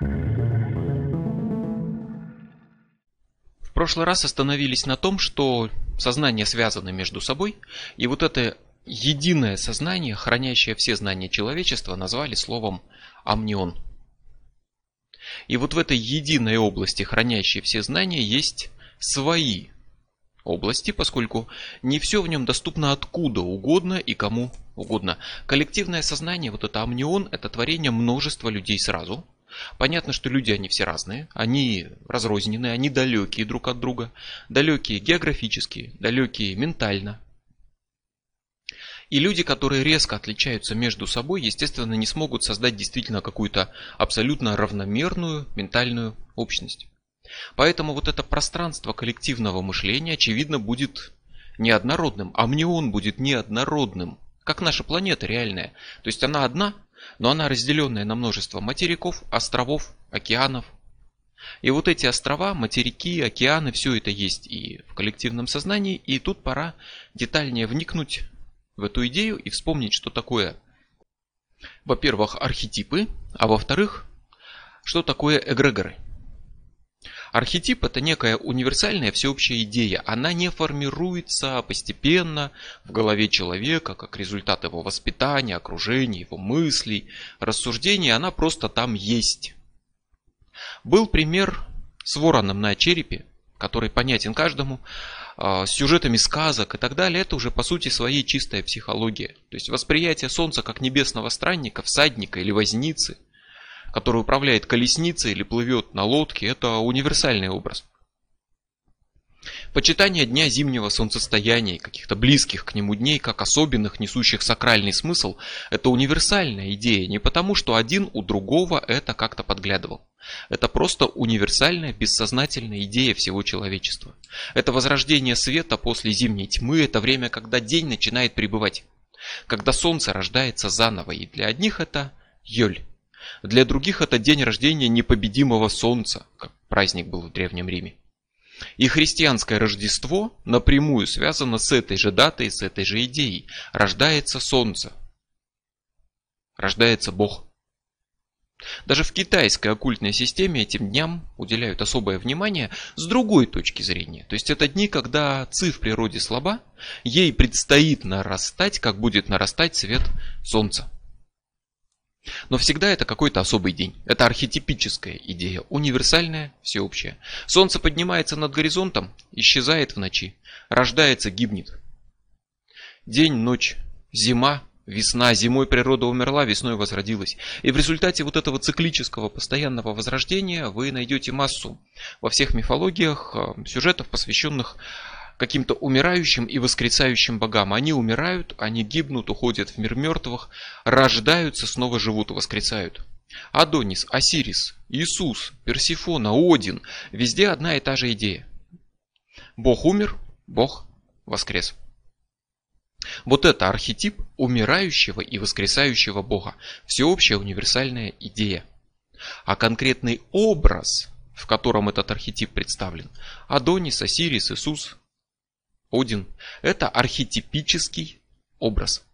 В прошлый раз остановились на том, что сознания связаны между собой, и вот это единое сознание, хранящее все знания человечества, назвали словом амнион. И вот в этой единой области, хранящей все знания, есть свои области, поскольку не все в нем доступно откуда угодно и кому угодно. Коллективное сознание, вот это амнион, это творение множества людей сразу. Понятно, что люди, они все разные, они разрозненные, они далекие друг от друга, далекие географически, далекие ментально, и люди, которые резко отличаются между собой, естественно, не смогут создать действительно какую-то абсолютно равномерную ментальную общность. Поэтому вот это пространство коллективного мышления, очевидно, будет неоднородным. а мне он будет неоднородным, как наша планета реальная. То есть она одна, но она разделенная на множество материков, островов, океанов. И вот эти острова, материки, океаны, все это есть и в коллективном сознании. И тут пора детальнее вникнуть в эту идею и вспомнить, что такое, во-первых, архетипы, а во-вторых, что такое эгрегоры. Архетип это некая универсальная всеобщая идея. Она не формируется постепенно в голове человека, как результат его воспитания, окружения, его мыслей, рассуждений. Она просто там есть. Был пример с вороном на черепе, который понятен каждому. А, с сюжетами сказок и так далее, это уже по сути своей чистая психология. То есть восприятие Солнца как небесного странника, всадника или возницы, который управляет колесницей или плывет на лодке, это универсальный образ. Почитание дня зимнего солнцестояния и каких-то близких к нему дней, как особенных, несущих сакральный смысл, это универсальная идея, не потому, что один у другого это как-то подглядывал. Это просто универсальная, бессознательная идея всего человечества. Это возрождение света после зимней тьмы, это время, когда день начинает пребывать. Когда солнце рождается заново, и для одних это Йоль. Для других это день рождения непобедимого солнца, как праздник был в Древнем Риме. И христианское Рождество напрямую связано с этой же датой, с этой же идеей. Рождается солнце. Рождается Бог. Даже в китайской оккультной системе этим дням уделяют особое внимание с другой точки зрения. То есть это дни, когда ци в природе слаба, ей предстоит нарастать, как будет нарастать свет солнца. Но всегда это какой-то особый день. Это архетипическая идея, универсальная, всеобщая. Солнце поднимается над горизонтом, исчезает в ночи, рождается, гибнет. День, ночь, зима, весна. Зимой природа умерла, весной возродилась. И в результате вот этого циклического постоянного возрождения вы найдете массу во всех мифологиях э, сюжетов, посвященных каким-то умирающим и воскресающим богам. Они умирают, они гибнут, уходят в мир мертвых, рождаются, снова живут и воскресают. Адонис, Осирис, Иисус, Персифона, Один – везде одна и та же идея. Бог умер, Бог воскрес. Вот это архетип умирающего и воскресающего Бога. Всеобщая универсальная идея. А конкретный образ, в котором этот архетип представлен, Адонис, Осирис, Иисус, один – это архетипический образ.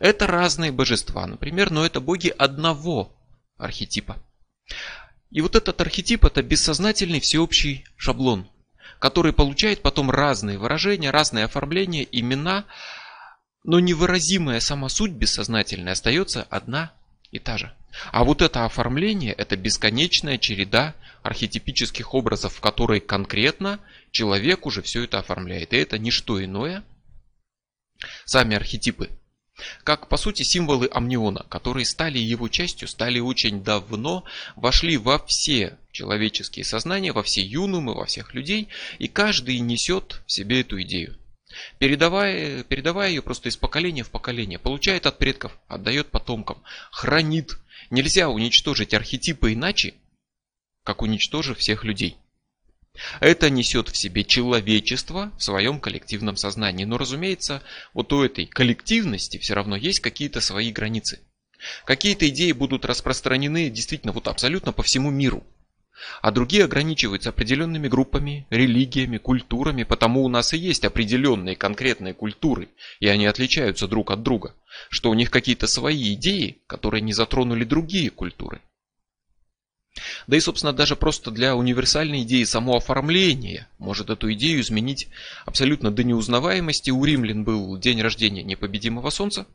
Это разные божества, например, но это боги одного архетипа. И вот этот архетип – это бессознательный всеобщий шаблон, который получает потом разные выражения, разные оформления, имена, но невыразимая сама суть бессознательная остается одна и та же. А вот это оформление – это бесконечная череда архетипических образов, в которой конкретно человек уже все это оформляет. И это не что иное, сами архетипы, как по сути символы амниона, которые стали его частью, стали очень давно, вошли во все человеческие сознания, во все юнумы, во всех людей, и каждый несет в себе эту идею. Передавая, передавая ее просто из поколения в поколение, получает от предков, отдает потомкам, хранит. Нельзя уничтожить архетипы иначе, как уничтожив всех людей. Это несет в себе человечество в своем коллективном сознании. Но, разумеется, вот у этой коллективности все равно есть какие-то свои границы. Какие-то идеи будут распространены действительно вот абсолютно по всему миру. А другие ограничиваются определенными группами, религиями, культурами, потому у нас и есть определенные конкретные культуры, и они отличаются друг от друга, что у них какие-то свои идеи, которые не затронули другие культуры. Да и, собственно, даже просто для универсальной идеи самооформления может эту идею изменить абсолютно до неузнаваемости. У римлян был день рождения непобедимого солнца.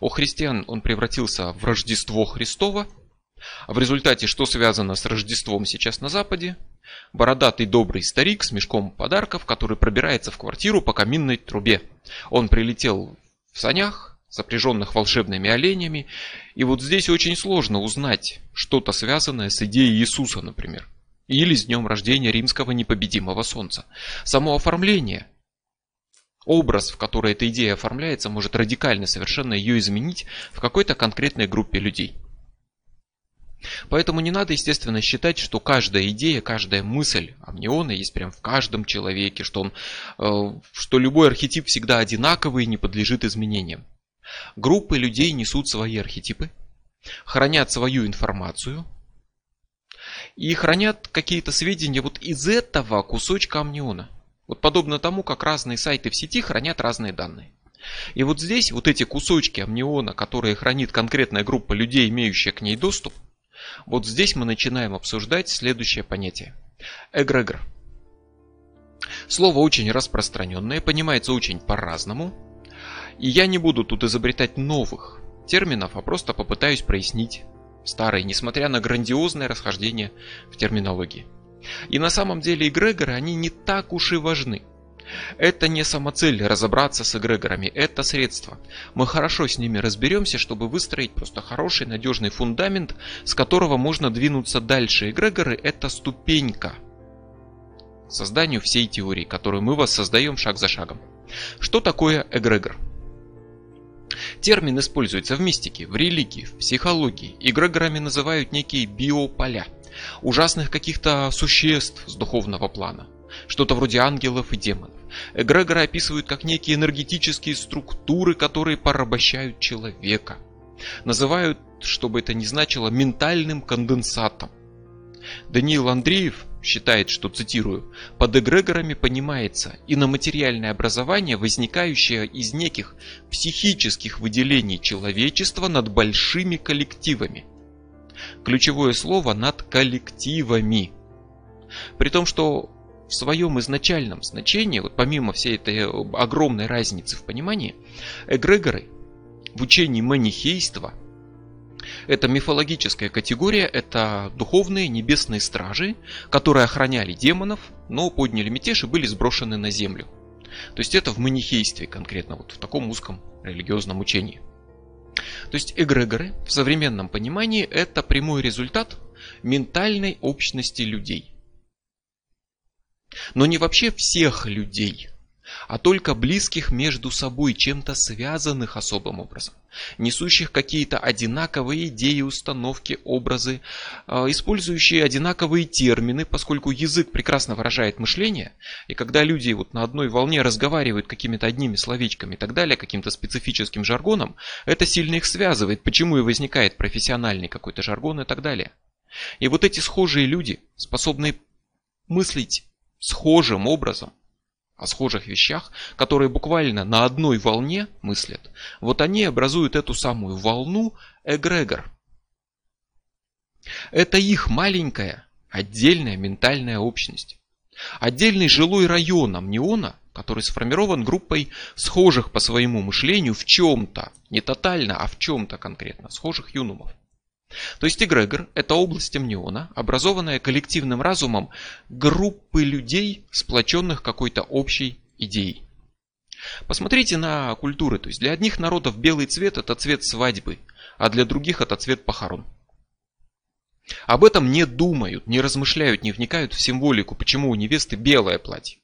У христиан он превратился в Рождество Христово. В результате, что связано с Рождеством сейчас на Западе? Бородатый добрый старик с мешком подарков, который пробирается в квартиру по каминной трубе. Он прилетел в санях, запряженных волшебными оленями. И вот здесь очень сложно узнать что-то связанное с идеей Иисуса, например. Или с днем рождения римского непобедимого солнца. Само оформление, образ, в который эта идея оформляется, может радикально совершенно ее изменить в какой-то конкретной группе людей. Поэтому не надо, естественно, считать, что каждая идея, каждая мысль амниона есть прям в каждом человеке, что, он, э, что любой архетип всегда одинаковый и не подлежит изменениям. Группы людей несут свои архетипы, хранят свою информацию и хранят какие-то сведения вот из этого кусочка амниона. Вот подобно тому, как разные сайты в сети хранят разные данные. И вот здесь вот эти кусочки амниона, которые хранит конкретная группа людей, имеющая к ней доступ, вот здесь мы начинаем обсуждать следующее понятие. Эгрегор. Слово очень распространенное, понимается очень по-разному. И я не буду тут изобретать новых терминов, а просто попытаюсь прояснить старые, несмотря на грандиозное расхождение в терминологии. И на самом деле эгрегоры, они не так уж и важны. Это не самоцель разобраться с эгрегорами, это средство. Мы хорошо с ними разберемся, чтобы выстроить просто хороший надежный фундамент, с которого можно двинуться дальше. Эгрегоры это ступенька к созданию всей теории, которую мы воссоздаем шаг за шагом. Что такое эгрегор? Термин используется в мистике, в религии, в психологии. Эгрегорами называют некие биополя, ужасных каких-то существ с духовного плана. Что-то вроде ангелов и демонов. Эгрегоры описывают как некие энергетические структуры, которые порабощают человека. Называют, что бы это ни значило, ментальным конденсатом. Даниил Андреев считает, что, цитирую, «под эгрегорами понимается иноматериальное образование, возникающее из неких психических выделений человечества над большими коллективами». Ключевое слово «над коллективами». При том, что в своем изначальном значении, вот помимо всей этой огромной разницы в понимании, эгрегоры в учении манихейства – это мифологическая категория, это духовные небесные стражи, которые охраняли демонов, но подняли мятеж и были сброшены на землю. То есть это в манихействе конкретно, вот в таком узком религиозном учении. То есть эгрегоры в современном понимании это прямой результат ментальной общности людей. Но не вообще всех людей – а только близких между собой, чем-то связанных особым образом, несущих какие-то одинаковые идеи, установки, образы, а, использующие одинаковые термины, поскольку язык прекрасно выражает мышление, и когда люди вот на одной волне разговаривают какими-то одними словечками и так далее, каким-то специфическим жаргоном, это сильно их связывает, почему и возникает профессиональный какой-то жаргон и так далее. И вот эти схожие люди, способные мыслить схожим образом, о схожих вещах, которые буквально на одной волне мыслят, вот они образуют эту самую волну эгрегор. Это их маленькая, отдельная ментальная общность. Отдельный жилой район амниона, который сформирован группой схожих по своему мышлению в чем-то, не тотально, а в чем-то конкретно, схожих юнумов. То есть эгрегор – это область амниона, образованная коллективным разумом группы людей, сплоченных какой-то общей идеей. Посмотрите на культуры. То есть для одних народов белый цвет – это цвет свадьбы, а для других это цвет похорон. Об этом не думают, не размышляют, не вникают в символику, почему у невесты белое платье.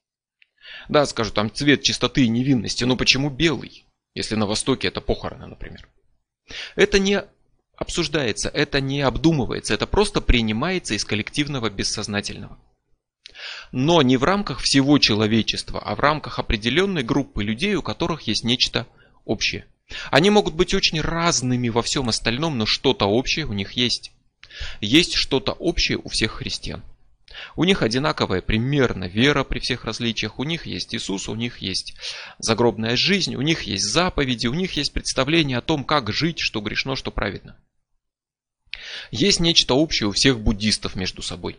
Да, скажут, там цвет чистоты и невинности, но почему белый, если на Востоке это похороны, например? Это не обсуждается, это не обдумывается, это просто принимается из коллективного бессознательного. Но не в рамках всего человечества, а в рамках определенной группы людей, у которых есть нечто общее. Они могут быть очень разными во всем остальном, но что-то общее у них есть. Есть что-то общее у всех христиан. У них одинаковая примерно вера при всех различиях. У них есть Иисус, у них есть загробная жизнь, у них есть заповеди, у них есть представление о том, как жить, что грешно, что праведно. Есть нечто общее у всех буддистов между собой.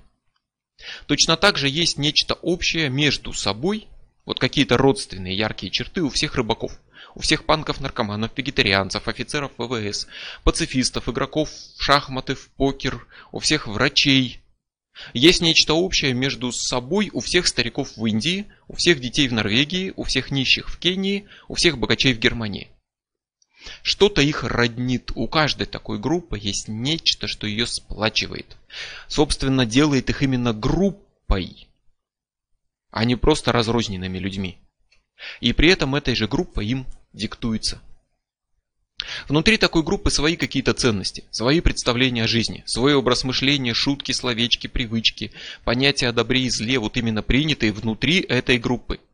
Точно так же есть нечто общее между собой, вот какие-то родственные яркие черты у всех рыбаков. У всех панков, наркоманов, вегетарианцев, офицеров ВВС, пацифистов, игроков в шахматы, в покер, у всех врачей. Есть нечто общее между собой у всех стариков в Индии, у всех детей в Норвегии, у всех нищих в Кении, у всех богачей в Германии. Что-то их роднит. У каждой такой группы есть нечто, что ее сплачивает. Собственно, делает их именно группой, а не просто разрозненными людьми. И при этом этой же группой им диктуется. Внутри такой группы свои какие-то ценности, свои представления о жизни, свой образ мышления, шутки, словечки, привычки, понятия о добре и зле, вот именно принятые внутри этой группы –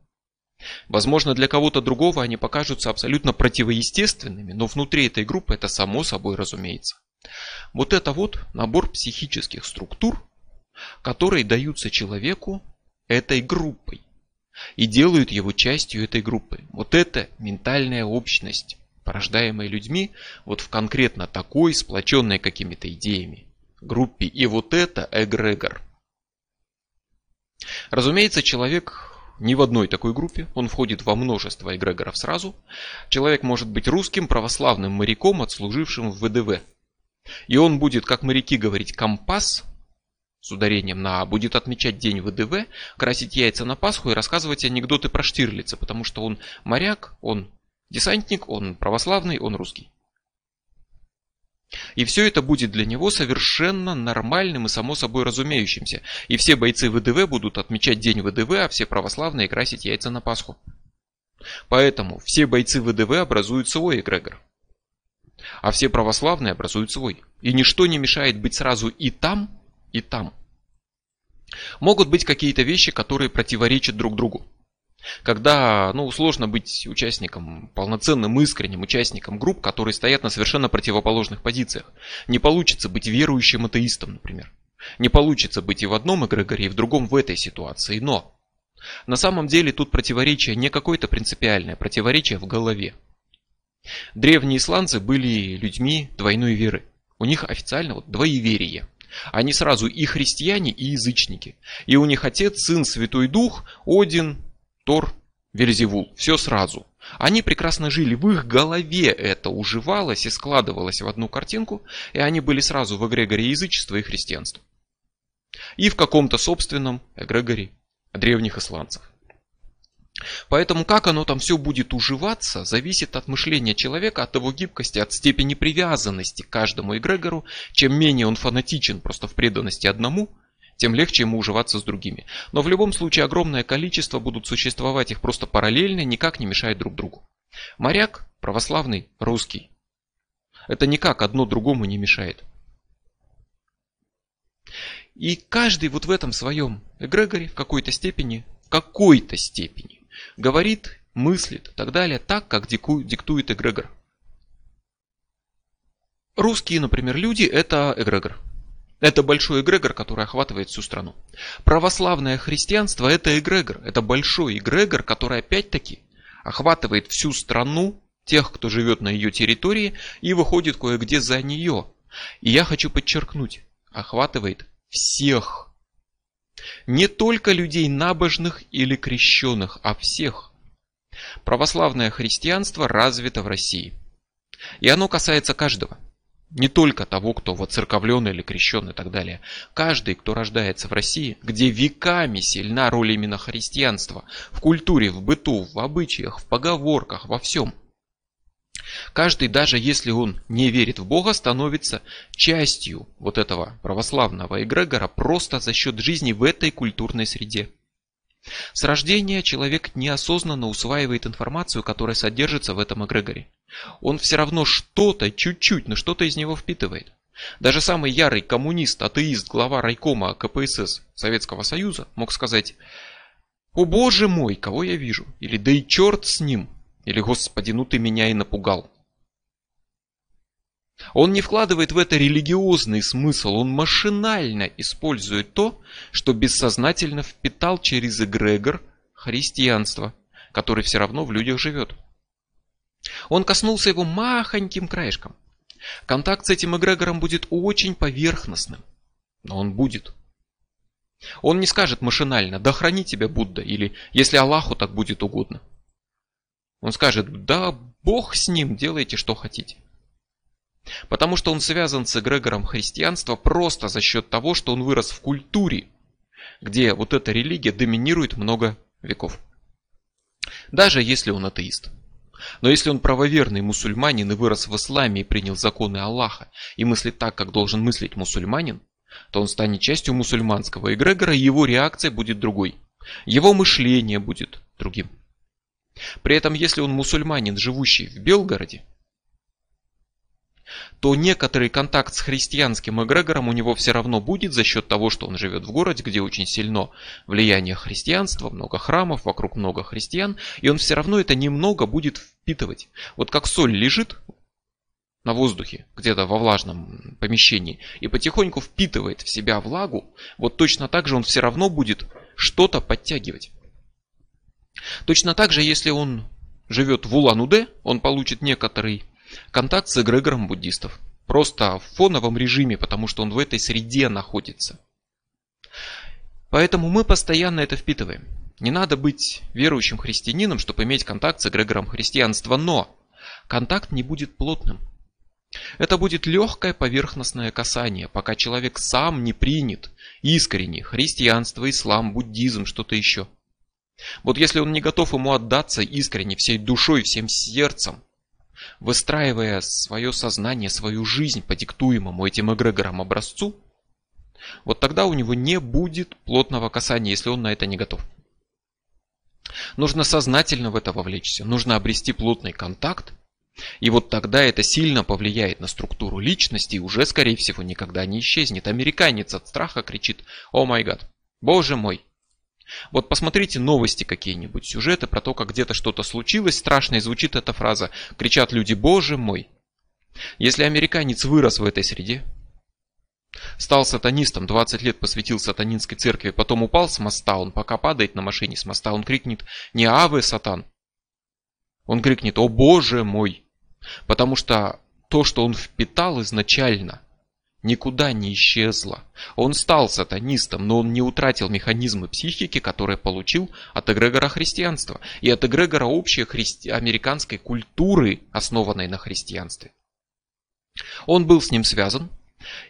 Возможно, для кого-то другого они покажутся абсолютно противоестественными, но внутри этой группы это само собой разумеется. Вот это вот набор психических структур, которые даются человеку этой группой и делают его частью этой группы. Вот это ментальная общность, порождаемая людьми вот в конкретно такой, сплоченной какими-то идеями группе. И вот это эгрегор. Разумеется, человек не в одной такой группе, он входит во множество эгрегоров сразу. Человек может быть русским православным моряком, отслужившим в ВДВ. И он будет, как моряки говорить, компас, с ударением на будет отмечать день ВДВ, красить яйца на Пасху и рассказывать анекдоты про Штирлица, потому что он моряк, он десантник, он православный, он русский. И все это будет для него совершенно нормальным и само собой разумеющимся. И все бойцы ВДВ будут отмечать день ВДВ, а все православные красить яйца на Пасху. Поэтому все бойцы ВДВ образуют свой эгрегор. А все православные образуют свой. И ничто не мешает быть сразу и там, и там. Могут быть какие-то вещи, которые противоречат друг другу. Когда ну, сложно быть участником, полноценным, искренним участником групп, которые стоят на совершенно противоположных позициях. Не получится быть верующим атеистом, например. Не получится быть и в одном эгрегоре, и в другом в этой ситуации. Но на самом деле тут противоречие не какое-то принципиальное, противоречие в голове. Древние исландцы были людьми двойной веры. У них официально вот двоеверие. Они сразу и христиане, и язычники. И у них отец, сын, святой дух, Один, Тор, Вельзевул. Все сразу. Они прекрасно жили, в их голове это уживалось и складывалось в одну картинку, и они были сразу в эгрегоре язычества и христианства. И в каком-то собственном эгрегоре древних исландцев. Поэтому как оно там все будет уживаться, зависит от мышления человека, от его гибкости, от степени привязанности к каждому эгрегору. Чем менее он фанатичен просто в преданности одному – тем легче ему уживаться с другими. Но в любом случае огромное количество будут существовать их просто параллельно, никак не мешают друг другу. Моряк, православный, русский. Это никак одно другому не мешает. И каждый вот в этом своем эгрегоре в какой-то степени, в какой-то степени говорит, мыслит и так далее так, как диктует эгрегор. Русские, например, люди – это эгрегор. Это большой эгрегор, который охватывает всю страну. Православное христианство – это эгрегор. Это большой эгрегор, который опять-таки охватывает всю страну, тех, кто живет на ее территории, и выходит кое-где за нее. И я хочу подчеркнуть, охватывает всех. Не только людей набожных или крещенных, а всех. Православное христианство развито в России. И оно касается каждого. Не только того, кто воцерковлен или крещен и так далее. Каждый, кто рождается в России, где веками сильна роль именно христианства, в культуре, в быту, в обычаях, в поговорках, во всем. Каждый, даже если он не верит в Бога, становится частью вот этого православного эгрегора просто за счет жизни в этой культурной среде. С рождения человек неосознанно усваивает информацию, которая содержится в этом эгрегоре. Он все равно что-то, чуть-чуть, но что-то из него впитывает. Даже самый ярый коммунист, атеист, глава райкома КПСС Советского Союза мог сказать «О боже мой, кого я вижу?» Или «Да и черт с ним!» Или «Господи, ну ты меня и напугал!» Он не вкладывает в это религиозный смысл, он машинально использует то, что бессознательно впитал через эгрегор христианства, который все равно в людях живет. Он коснулся его махоньким краешком. Контакт с этим эгрегором будет очень поверхностным, но он будет. Он не скажет машинально «Да храни тебя Будда» или «Если Аллаху так будет угодно». Он скажет «Да Бог с ним, делайте что хотите». Потому что он связан с эгрегором христианства просто за счет того, что он вырос в культуре, где вот эта религия доминирует много веков. Даже если он атеист. Но если он правоверный мусульманин и вырос в исламе и принял законы Аллаха и мыслит так, как должен мыслить мусульманин, то он станет частью мусульманского эгрегора, и его реакция будет другой. Его мышление будет другим. При этом, если он мусульманин, живущий в Белгороде, то некоторый контакт с христианским эгрегором у него все равно будет за счет того, что он живет в городе, где очень сильно влияние христианства, много храмов, вокруг много христиан, и он все равно это немного будет впитывать. Вот как соль лежит на воздухе, где-то во влажном помещении, и потихоньку впитывает в себя влагу, вот точно так же он все равно будет что-то подтягивать. Точно так же, если он живет в Улан-Удэ, он получит некоторый Контакт с эгрегором буддистов. Просто в фоновом режиме, потому что он в этой среде находится. Поэтому мы постоянно это впитываем. Не надо быть верующим христианином, чтобы иметь контакт с эгрегором христианства, но контакт не будет плотным. Это будет легкое поверхностное касание, пока человек сам не принят искренне христианство, ислам, буддизм, что-то еще. Вот если он не готов ему отдаться искренне, всей душой, всем сердцем, выстраивая свое сознание, свою жизнь по диктуемому этим эгрегорам образцу, вот тогда у него не будет плотного касания, если он на это не готов. Нужно сознательно в это вовлечься, нужно обрести плотный контакт, и вот тогда это сильно повлияет на структуру личности и уже, скорее всего, никогда не исчезнет. Американец от страха кричит «О май гад! Боже мой! Вот посмотрите новости какие-нибудь, сюжеты про то, как где-то что-то случилось страшное, и звучит эта фраза. Кричат люди, боже мой. Если американец вырос в этой среде, стал сатанистом, 20 лет посвятил сатанинской церкви, потом упал с моста, он пока падает на машине с моста, он крикнет не «Аве, сатан!» Он крикнет «О боже мой!» Потому что то, что он впитал изначально – никуда не исчезла. Он стал сатанистом, но он не утратил механизмы психики, которые получил от эгрегора христианства и от эгрегора общей христи... американской культуры, основанной на христианстве. Он был с ним связан,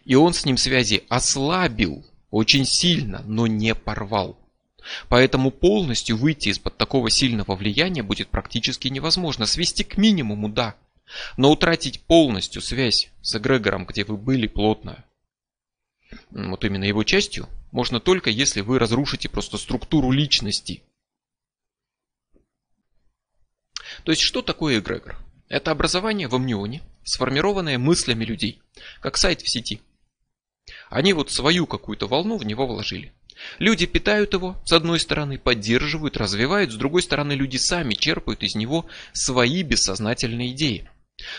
и он с ним связи ослабил очень сильно, но не порвал. Поэтому полностью выйти из-под такого сильного влияния будет практически невозможно. Свести к минимуму, да, но утратить полностью связь с эгрегором, где вы были плотно, вот именно его частью, можно только если вы разрушите просто структуру личности. То есть что такое эгрегор? Это образование в амнионе, сформированное мыслями людей, как сайт в сети. Они вот свою какую-то волну в него вложили. Люди питают его, с одной стороны, поддерживают, развивают, с другой стороны, люди сами черпают из него свои бессознательные идеи.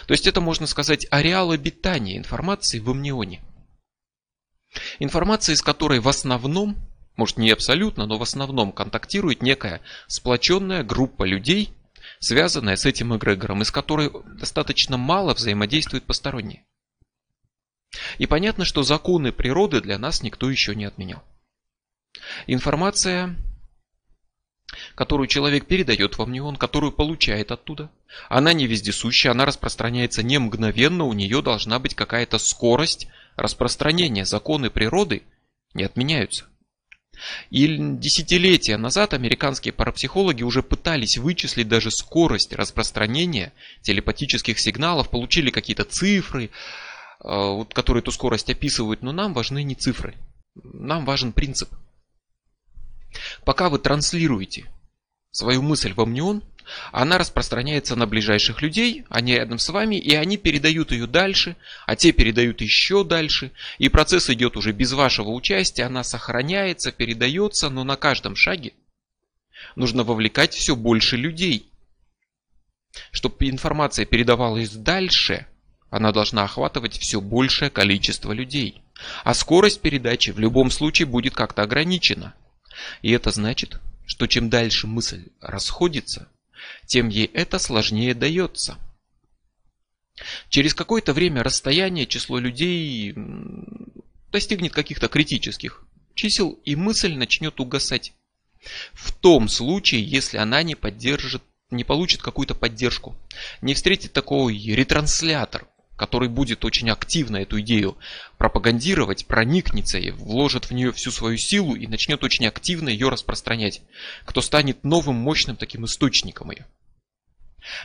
То есть это, можно сказать, ареал обитания информации в амнионе. Информация, из которой в основном, может не абсолютно, но в основном контактирует некая сплоченная группа людей, связанная с этим эгрегором, из которой достаточно мало взаимодействует посторонние. И понятно, что законы природы для нас никто еще не отменял. Информация которую человек передает вам он, которую получает оттуда. Она не вездесущая, она распространяется не мгновенно, у нее должна быть какая-то скорость распространения. Законы природы не отменяются. И десятилетия назад американские парапсихологи уже пытались вычислить даже скорость распространения телепатических сигналов, получили какие-то цифры, э, которые эту скорость описывают, но нам важны не цифры, нам важен принцип – Пока вы транслируете свою мысль в амнион, она распространяется на ближайших людей, они рядом с вами, и они передают ее дальше, а те передают еще дальше, и процесс идет уже без вашего участия, она сохраняется, передается, но на каждом шаге нужно вовлекать все больше людей. Чтобы информация передавалась дальше, она должна охватывать все большее количество людей. А скорость передачи в любом случае будет как-то ограничена – и это значит, что чем дальше мысль расходится, тем ей это сложнее дается. Через какое-то время расстояние число людей достигнет каких-то критических чисел, и мысль начнет угасать. В том случае, если она не поддержит, не получит какую-то поддержку, не встретит такой ретранслятор, который будет очень активно эту идею пропагандировать, проникнется и вложит в нее всю свою силу и начнет очень активно ее распространять, кто станет новым мощным таким источником ее.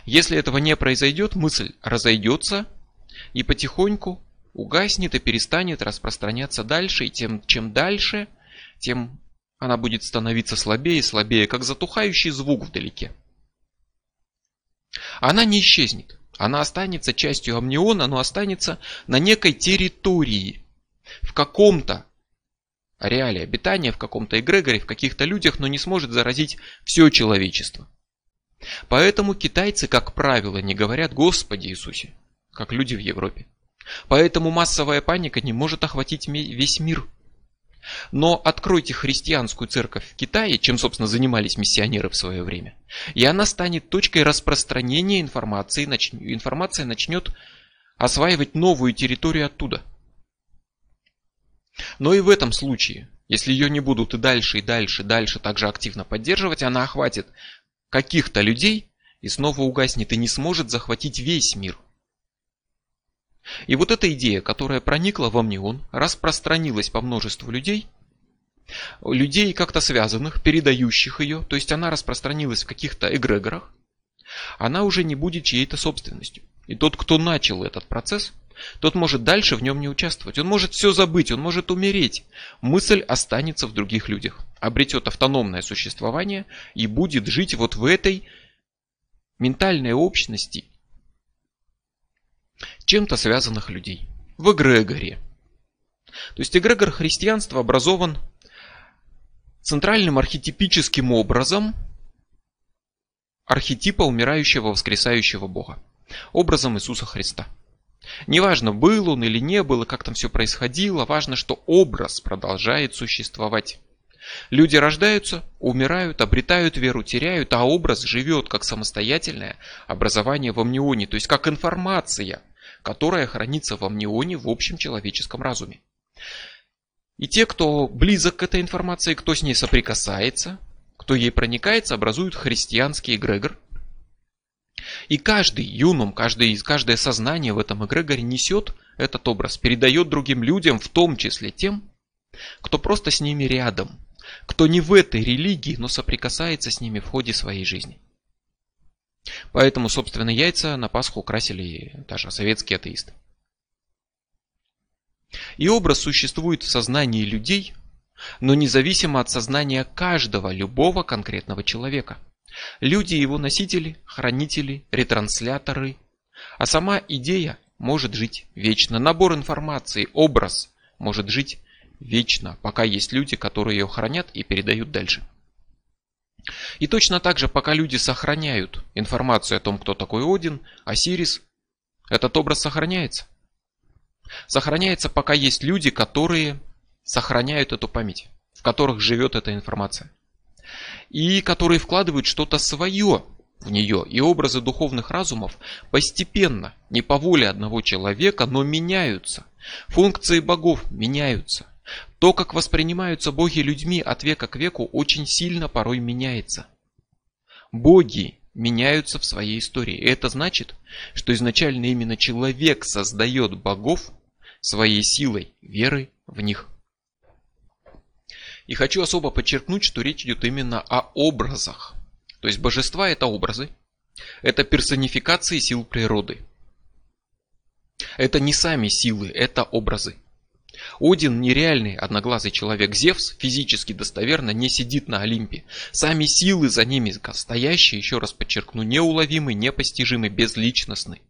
Если этого не произойдет, мысль разойдется и потихоньку угаснет и перестанет распространяться дальше, и тем, чем дальше, тем она будет становиться слабее и слабее, как затухающий звук вдалеке. Она не исчезнет. Она останется частью амниона, но останется на некой территории, в каком-то реале обитания, в каком-то эгрегоре, в каких-то людях, но не сможет заразить все человечество. Поэтому китайцы, как правило, не говорят «Господи Иисусе», как люди в Европе. Поэтому массовая паника не может охватить весь мир. Но откройте христианскую церковь в Китае, чем, собственно, занимались миссионеры в свое время, и она станет точкой распространения информации, информация начнет осваивать новую территорию оттуда. Но и в этом случае, если ее не будут и дальше, и дальше, и дальше также активно поддерживать, она охватит каких-то людей и снова угаснет и не сможет захватить весь мир. И вот эта идея, которая проникла во Амнион, распространилась по множеству людей, людей как-то связанных, передающих ее, то есть она распространилась в каких-то эгрегорах, она уже не будет чьей-то собственностью. И тот, кто начал этот процесс, тот может дальше в нем не участвовать. Он может все забыть, он может умереть. Мысль останется в других людях обретет автономное существование и будет жить вот в этой ментальной общности чем-то связанных людей. В эгрегоре. То есть эгрегор христианства образован центральным архетипическим образом архетипа умирающего воскресающего Бога. Образом Иисуса Христа. Неважно, был он или не был, и как там все происходило, важно, что образ продолжает существовать. Люди рождаются, умирают, обретают веру, теряют, а образ живет как самостоятельное образование в амнионе, то есть как информация, которая хранится в амнионе в общем человеческом разуме. И те, кто близок к этой информации, кто с ней соприкасается, кто ей проникается, образуют христианский эгрегор. И каждый юнум, каждый, каждое сознание в этом эгрегоре несет этот образ, передает другим людям, в том числе тем, кто просто с ними рядом, кто не в этой религии, но соприкасается с ними в ходе своей жизни. Поэтому, собственно, яйца на Пасху украсили даже советские атеисты. И образ существует в сознании людей, но независимо от сознания каждого, любого конкретного человека. Люди его носители, хранители, ретрансляторы. А сама идея может жить вечно. Набор информации, образ может жить вечно, пока есть люди, которые ее хранят и передают дальше. И точно так же, пока люди сохраняют информацию о том, кто такой Один, Осирис, этот образ сохраняется. Сохраняется, пока есть люди, которые сохраняют эту память, в которых живет эта информация. И которые вкладывают что-то свое в нее. И образы духовных разумов постепенно, не по воле одного человека, но меняются. Функции богов меняются. То, как воспринимаются боги людьми от века к веку, очень сильно порой меняется. Боги меняются в своей истории. Это значит, что изначально именно человек создает богов своей силой, верой в них. И хочу особо подчеркнуть, что речь идет именно о образах. То есть божества это образы, это персонификации сил природы. Это не сами силы, это образы. Один нереальный одноглазый человек. Зевс физически достоверно не сидит на Олимпе. Сами силы за ними стоящие, еще раз подчеркну, неуловимы, непостижимы, безличностны.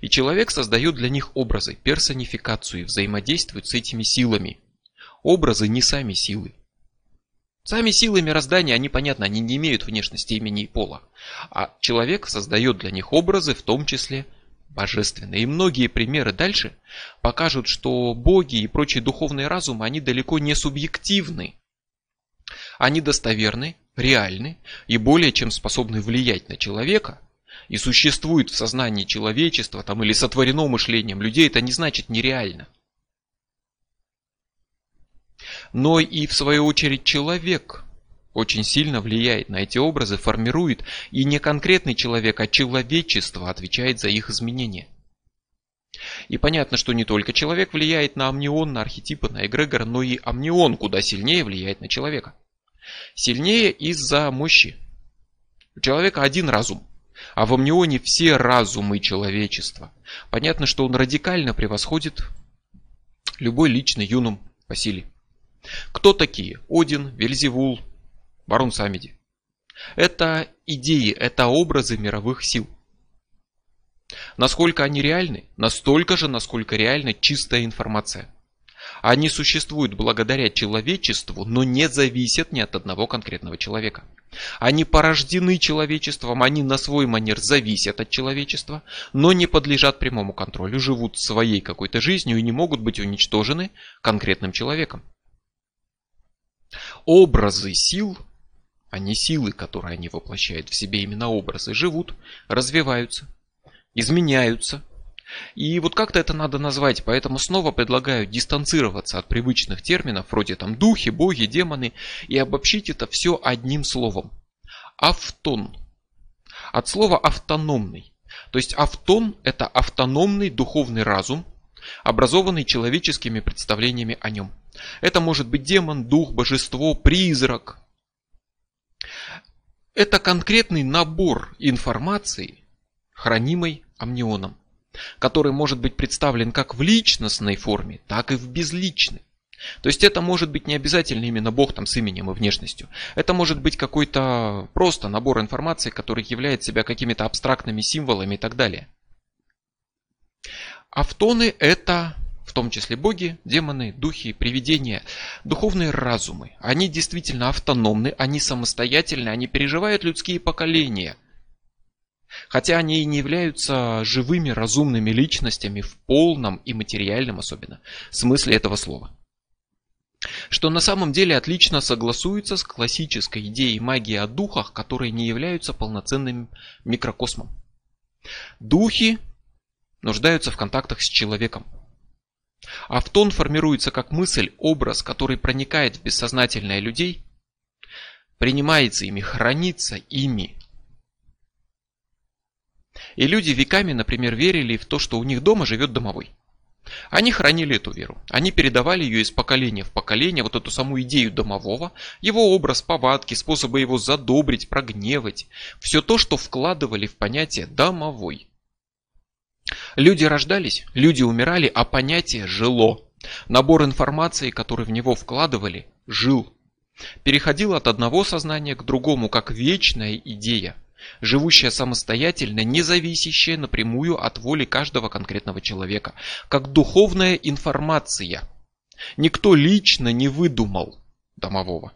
И человек создает для них образы, персонификацию и взаимодействует с этими силами. Образы не сами силы. Сами силы мироздания, они, понятно, они не имеют внешности имени и пола. А человек создает для них образы, в том числе божественное. И многие примеры дальше покажут, что боги и прочие духовные разумы, они далеко не субъективны. Они достоверны, реальны и более чем способны влиять на человека, и существует в сознании человечества там, или сотворено мышлением людей, это не значит нереально. Но и в свою очередь человек очень сильно влияет на эти образы, формирует, и не конкретный человек, а человечество отвечает за их изменения. И понятно, что не только человек влияет на амнион, на архетипы, на эгрегор, но и амнион куда сильнее влияет на человека. Сильнее из-за мощи. У человека один разум, а в амнионе все разумы человечества. Понятно, что он радикально превосходит любой личный юнум по силе. Кто такие? Один, Вельзевул, Барон Самеди. Это идеи, это образы мировых сил. Насколько они реальны? Настолько же, насколько реальна чистая информация. Они существуют благодаря человечеству, но не зависят ни от одного конкретного человека. Они порождены человечеством, они на свой манер зависят от человечества, но не подлежат прямому контролю, живут своей какой-то жизнью и не могут быть уничтожены конкретным человеком. Образы сил, а не силы, которые они воплощают в себе, именно образы, живут, развиваются, изменяются. И вот как-то это надо назвать, поэтому снова предлагаю дистанцироваться от привычных терминов, вроде там духи, боги, демоны, и обобщить это все одним словом. Автон. От слова автономный. То есть автон – это автономный духовный разум, образованный человеческими представлениями о нем. Это может быть демон, дух, божество, призрак. Это конкретный набор информации, хранимой амнионом, который может быть представлен как в личностной форме, так и в безличной. То есть это может быть не обязательно именно Бог там с именем и внешностью. Это может быть какой-то просто набор информации, который является себя какими-то абстрактными символами и так далее. Автоны это в том числе боги, демоны, духи, привидения, духовные разумы. Они действительно автономны, они самостоятельны, они переживают людские поколения. Хотя они и не являются живыми разумными личностями в полном и материальном особенно смысле этого слова. Что на самом деле отлично согласуется с классической идеей магии о духах, которые не являются полноценным микрокосмом. Духи нуждаются в контактах с человеком. Автон формируется как мысль, образ, который проникает в бессознательное людей, принимается ими, хранится ими. И люди веками, например, верили в то, что у них дома живет домовой. Они хранили эту веру. Они передавали ее из поколения в поколение, вот эту саму идею домового, его образ, повадки, способы его задобрить, прогневать. Все то, что вкладывали в понятие домовой. Люди рождались, люди умирали, а понятие жило. Набор информации, который в него вкладывали, жил. Переходил от одного сознания к другому, как вечная идея, живущая самостоятельно, не зависящая напрямую от воли каждого конкретного человека, как духовная информация. Никто лично не выдумал домового.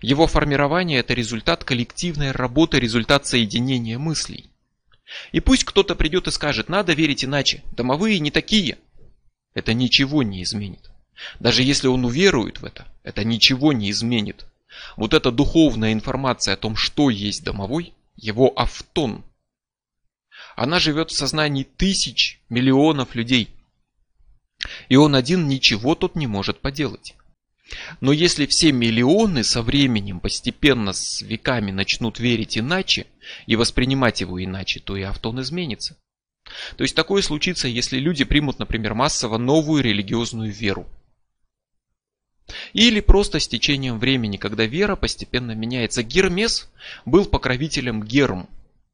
Его формирование – это результат коллективной работы, результат соединения мыслей. И пусть кто-то придет и скажет, надо верить иначе, домовые не такие. Это ничего не изменит. Даже если он уверует в это, это ничего не изменит. Вот эта духовная информация о том, что есть домовой, его автон, она живет в сознании тысяч, миллионов людей. И он один ничего тут не может поделать. Но если все миллионы со временем постепенно с веками начнут верить иначе и воспринимать его иначе, то и автон изменится. То есть такое случится, если люди примут, например, массово новую религиозную веру. Или просто с течением времени, когда вера постепенно меняется. Гермес был покровителем Герм,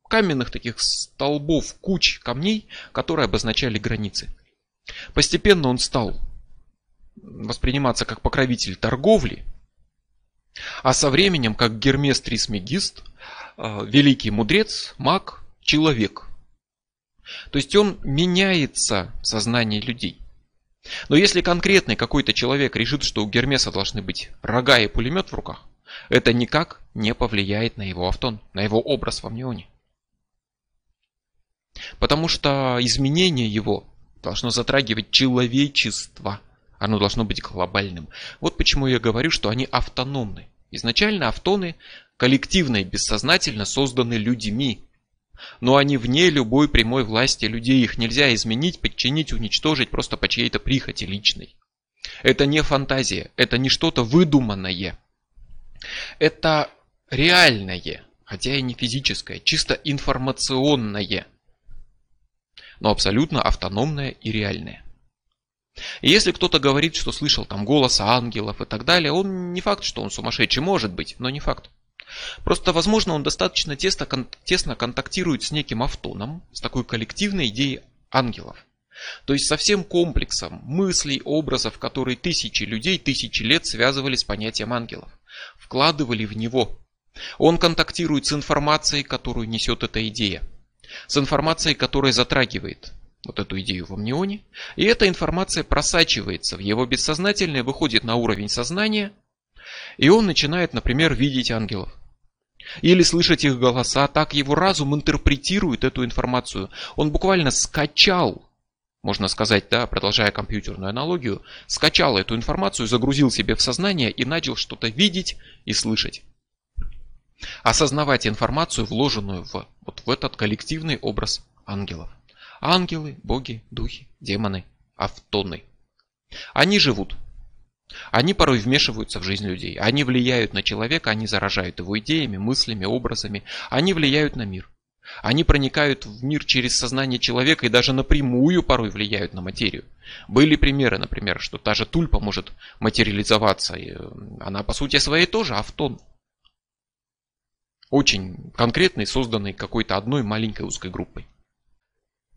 каменных таких столбов, куч камней, которые обозначали границы. Постепенно он стал восприниматься как покровитель торговли, а со временем как Гермес Трисмегист, э, великий мудрец, маг, человек. То есть он меняется в сознании людей. Но если конкретный какой-то человек решит, что у Гермеса должны быть рога и пулемет в руках, это никак не повлияет на его автон, на его образ в амнионе. Потому что изменение его должно затрагивать человечество – оно должно быть глобальным. Вот почему я говорю, что они автономны. Изначально автоны коллективно и бессознательно созданы людьми. но они вне любой прямой власти людей. Их нельзя изменить, подчинить, уничтожить просто по чьей-то прихоти личной. Это не фантазия, это не что-то выдуманное. Это реальное, хотя и не физическое, чисто информационное, но абсолютно автономное и реальное. И если кто-то говорит, что слышал там голос ангелов и так далее, он не факт, что он сумасшедший, может быть, но не факт. Просто, возможно, он достаточно тесно, тесно контактирует с неким автоном, с такой коллективной идеей ангелов. То есть со всем комплексом мыслей, образов, которые тысячи людей тысячи лет связывали с понятием ангелов, вкладывали в него. Он контактирует с информацией, которую несет эта идея, с информацией, которая затрагивает вот эту идею в амнионе, и эта информация просачивается в его бессознательное, выходит на уровень сознания, и он начинает, например, видеть ангелов. Или слышать их голоса, так его разум интерпретирует эту информацию. Он буквально скачал, можно сказать, да, продолжая компьютерную аналогию, скачал эту информацию, загрузил себе в сознание и начал что-то видеть и слышать. Осознавать информацию, вложенную в, вот в этот коллективный образ ангелов. Ангелы, боги, духи, демоны, автоны. Они живут. Они порой вмешиваются в жизнь людей. Они влияют на человека, они заражают его идеями, мыслями, образами. Они влияют на мир. Они проникают в мир через сознание человека и даже напрямую порой влияют на материю. Были примеры, например, что та же тульпа может материализоваться. И она по сути своей тоже автон. Очень конкретный, созданный какой-то одной маленькой узкой группой.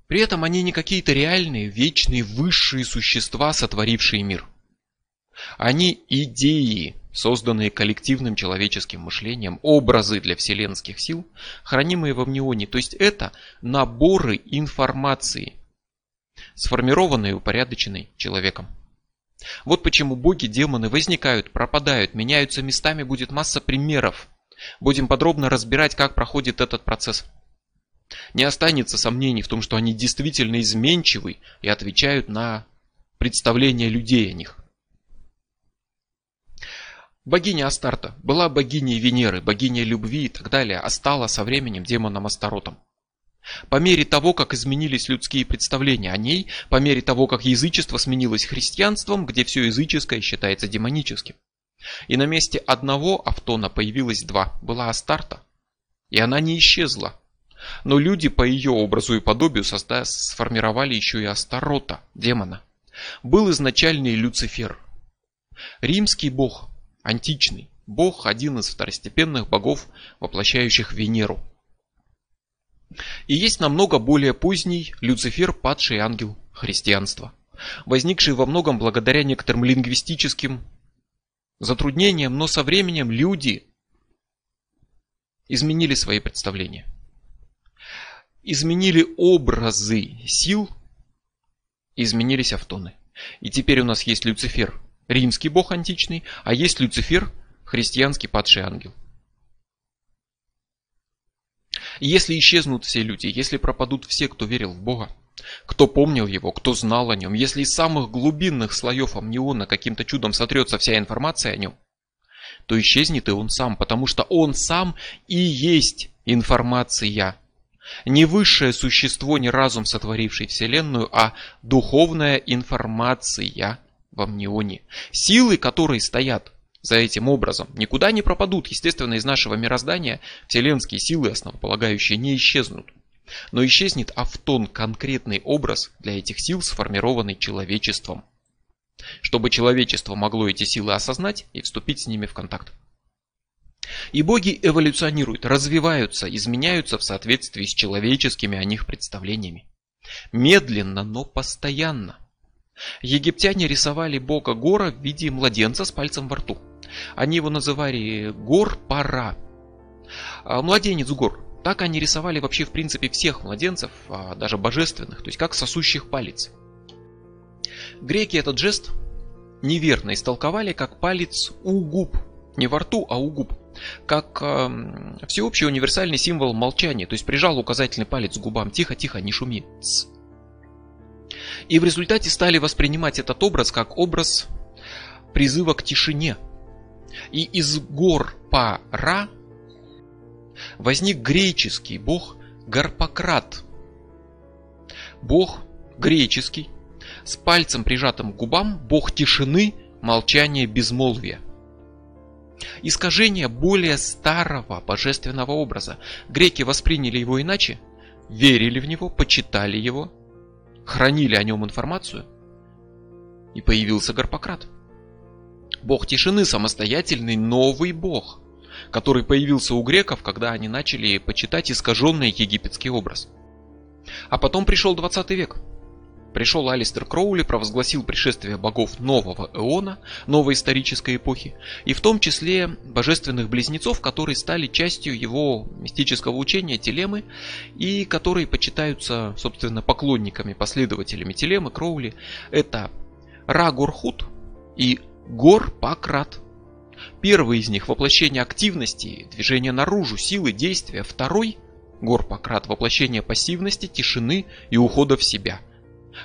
При этом они не какие-то реальные, вечные, высшие существа, сотворившие мир. Они идеи, созданные коллективным человеческим мышлением, образы для вселенских сил, хранимые в амнионе. То есть это наборы информации, сформированные и упорядоченные человеком. Вот почему боги, демоны возникают, пропадают, меняются местами, будет масса примеров. Будем подробно разбирать, как проходит этот процесс. Не останется сомнений в том, что они действительно изменчивы и отвечают на представления людей о них. Богиня Астарта была богиней Венеры, богиней любви и так далее, а стала со временем демоном Астаротом. По мере того, как изменились людские представления о ней, по мере того, как язычество сменилось христианством, где все языческое считается демоническим. И на месте одного автона появилось два, была Астарта. И она не исчезла, но люди по ее образу и подобию созда... сформировали еще и Астарота, демона. Был изначальный Люцифер. Римский бог, античный, бог, один из второстепенных богов, воплощающих Венеру. И есть намного более поздний Люцифер, падший ангел христианства, возникший во многом благодаря некоторым лингвистическим затруднениям, но со временем люди изменили свои представления изменили образы сил, изменились автоны. И теперь у нас есть Люцифер, римский бог античный, а есть Люцифер, христианский падший ангел. И если исчезнут все люди, если пропадут все, кто верил в Бога, кто помнил его, кто знал о нем, если из самых глубинных слоев амниона каким-то чудом сотрется вся информация о нем, то исчезнет и он сам, потому что он сам и есть информация. Не высшее существо, не разум, сотворивший Вселенную, а духовная информация в амнионе. Силы, которые стоят за этим образом, никуда не пропадут. Естественно, из нашего мироздания вселенские силы, основополагающие, не исчезнут. Но исчезнет автон, конкретный образ для этих сил, сформированный человечеством. Чтобы человечество могло эти силы осознать и вступить с ними в контакт. И боги эволюционируют, развиваются, изменяются в соответствии с человеческими о них представлениями. Медленно, но постоянно. Египтяне рисовали бога Гора в виде младенца с пальцем во рту. Они его называли Гор-Пара. А, младенец Гор. Так они рисовали вообще в принципе всех младенцев, а, даже божественных, то есть как сосущих палец. Греки этот жест неверно истолковали как палец у губ, не во рту, а у губ как э, всеобщий универсальный символ молчания, то есть прижал указательный палец к губам, тихо-тихо, не шуми. Ц. И в результате стали воспринимать этот образ как образ призыва к тишине. И из гор Пара возник греческий бог Гарпократ. Бог греческий, с пальцем прижатым к губам, бог тишины, молчания, безмолвия. Искажение более старого божественного образа. Греки восприняли его иначе, верили в него, почитали его, хранили о нем информацию, и появился Гарпократ. Бог тишины самостоятельный новый бог, который появился у греков, когда они начали почитать искаженный египетский образ. А потом пришел 20 век – Пришел Алистер Кроули, провозгласил пришествие богов нового эона, новой исторической эпохи, и в том числе божественных близнецов, которые стали частью его мистического учения Телемы, и которые почитаются, собственно, поклонниками, последователями Телемы, Кроули. Это Рагурхут и Гор-Пакрат. Первый из них воплощение активности, движение наружу, силы, действия. Второй Гор-Пакрат воплощение пассивности, тишины и ухода в себя –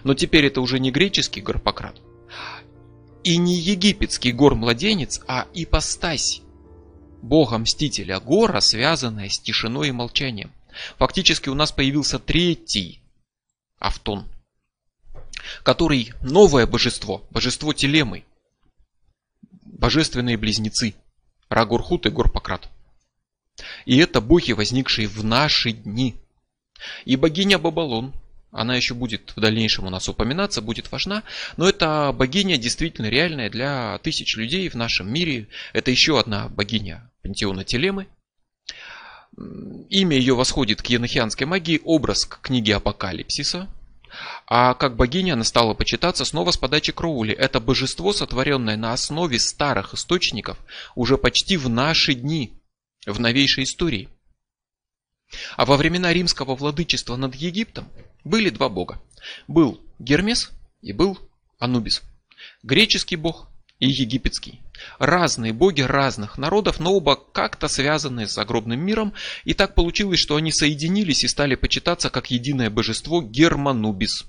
но теперь это уже не греческий Гарпократ. И не египетский гор-младенец, а ипостась бога-мстителя гора, связанная с тишиной и молчанием. Фактически у нас появился третий Автон, который новое божество, божество Телемы, божественные близнецы, Рагурхут и Горпократ. И это боги, возникшие в наши дни. И богиня Бабалон, она еще будет в дальнейшем у нас упоминаться, будет важна. Но это богиня действительно реальная для тысяч людей в нашем мире. Это еще одна богиня пантеона Телемы. Имя ее восходит к енохианской магии, образ к книге Апокалипсиса. А как богиня она стала почитаться снова с подачи Кроули. Это божество, сотворенное на основе старых источников, уже почти в наши дни, в новейшей истории. А во времена римского владычества над Египтом были два бога. Был Гермес и был Анубис. Греческий бог и египетский. Разные боги разных народов, но оба как-то связаны с загробным миром, и так получилось, что они соединились и стали почитаться как единое божество Германубис.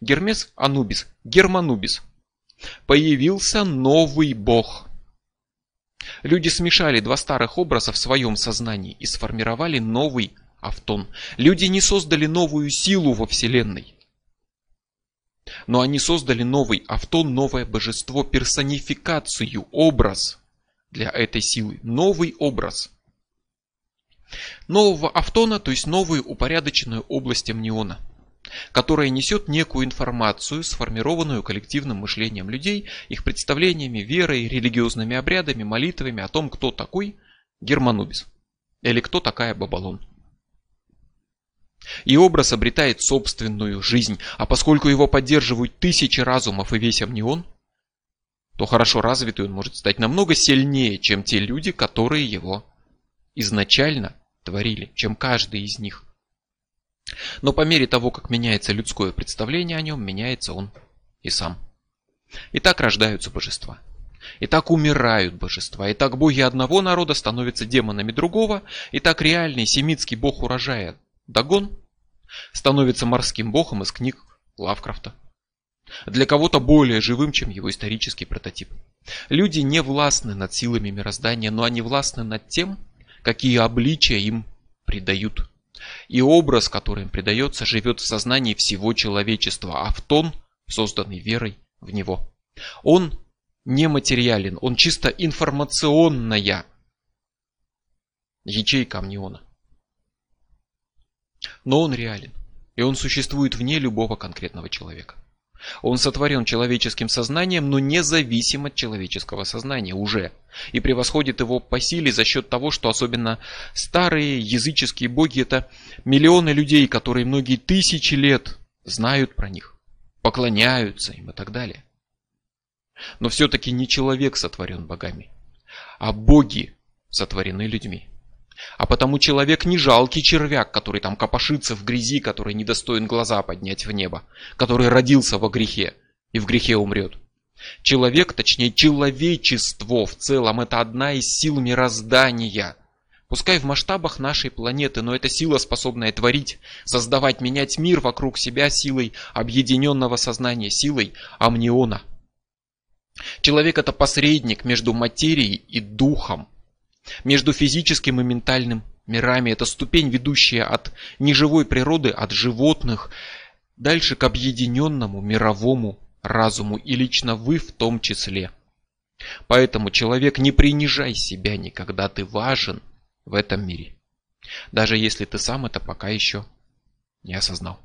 Гермес Анубис, Германубис. Появился новый бог. Люди смешали два старых образа в своем сознании и сформировали новый Автон. Люди не создали новую силу во Вселенной. Но они создали новый Автон, новое божество, персонификацию, образ для этой силы. Новый образ. Нового Автона, то есть новую упорядоченную область амниона, которая несет некую информацию, сформированную коллективным мышлением людей, их представлениями, верой, религиозными обрядами, молитвами о том, кто такой Германубис. Или кто такая Бабалон. И образ обретает собственную жизнь, а поскольку его поддерживают тысячи разумов и весь амнион, то хорошо развитый он может стать намного сильнее, чем те люди, которые его изначально творили, чем каждый из них. Но по мере того, как меняется людское представление о нем, меняется он и сам. И так рождаются божества. И так умирают божества. И так боги одного народа становятся демонами другого. И так реальный семитский бог урожая Дагон становится морским богом из книг Лавкрафта. Для кого-то более живым, чем его исторический прототип. Люди не властны над силами мироздания, но они властны над тем, какие обличия им придают. И образ, который им придается, живет в сознании всего человечества, а в тон, созданный верой в него. Он нематериален, он чисто информационная ячейка амниона. Но он реален, и он существует вне любого конкретного человека. Он сотворен человеческим сознанием, но независим от человеческого сознания уже. И превосходит его по силе за счет того, что особенно старые языческие боги это миллионы людей, которые многие тысячи лет знают про них, поклоняются им и так далее. Но все-таки не человек сотворен богами, а боги сотворены людьми. А потому человек не жалкий червяк, который там копошится в грязи, который недостоин глаза поднять в небо, который родился во грехе и в грехе умрет. Человек, точнее человечество в целом, это одна из сил мироздания. Пускай в масштабах нашей планеты, но это сила, способная творить, создавать, менять мир вокруг себя силой объединенного сознания, силой амниона. Человек это посредник между материей и духом, между физическим и ментальным мирами. Это ступень, ведущая от неживой природы, от животных, дальше к объединенному мировому разуму, и лично вы в том числе. Поэтому, человек, не принижай себя никогда, ты важен в этом мире. Даже если ты сам это пока еще не осознал.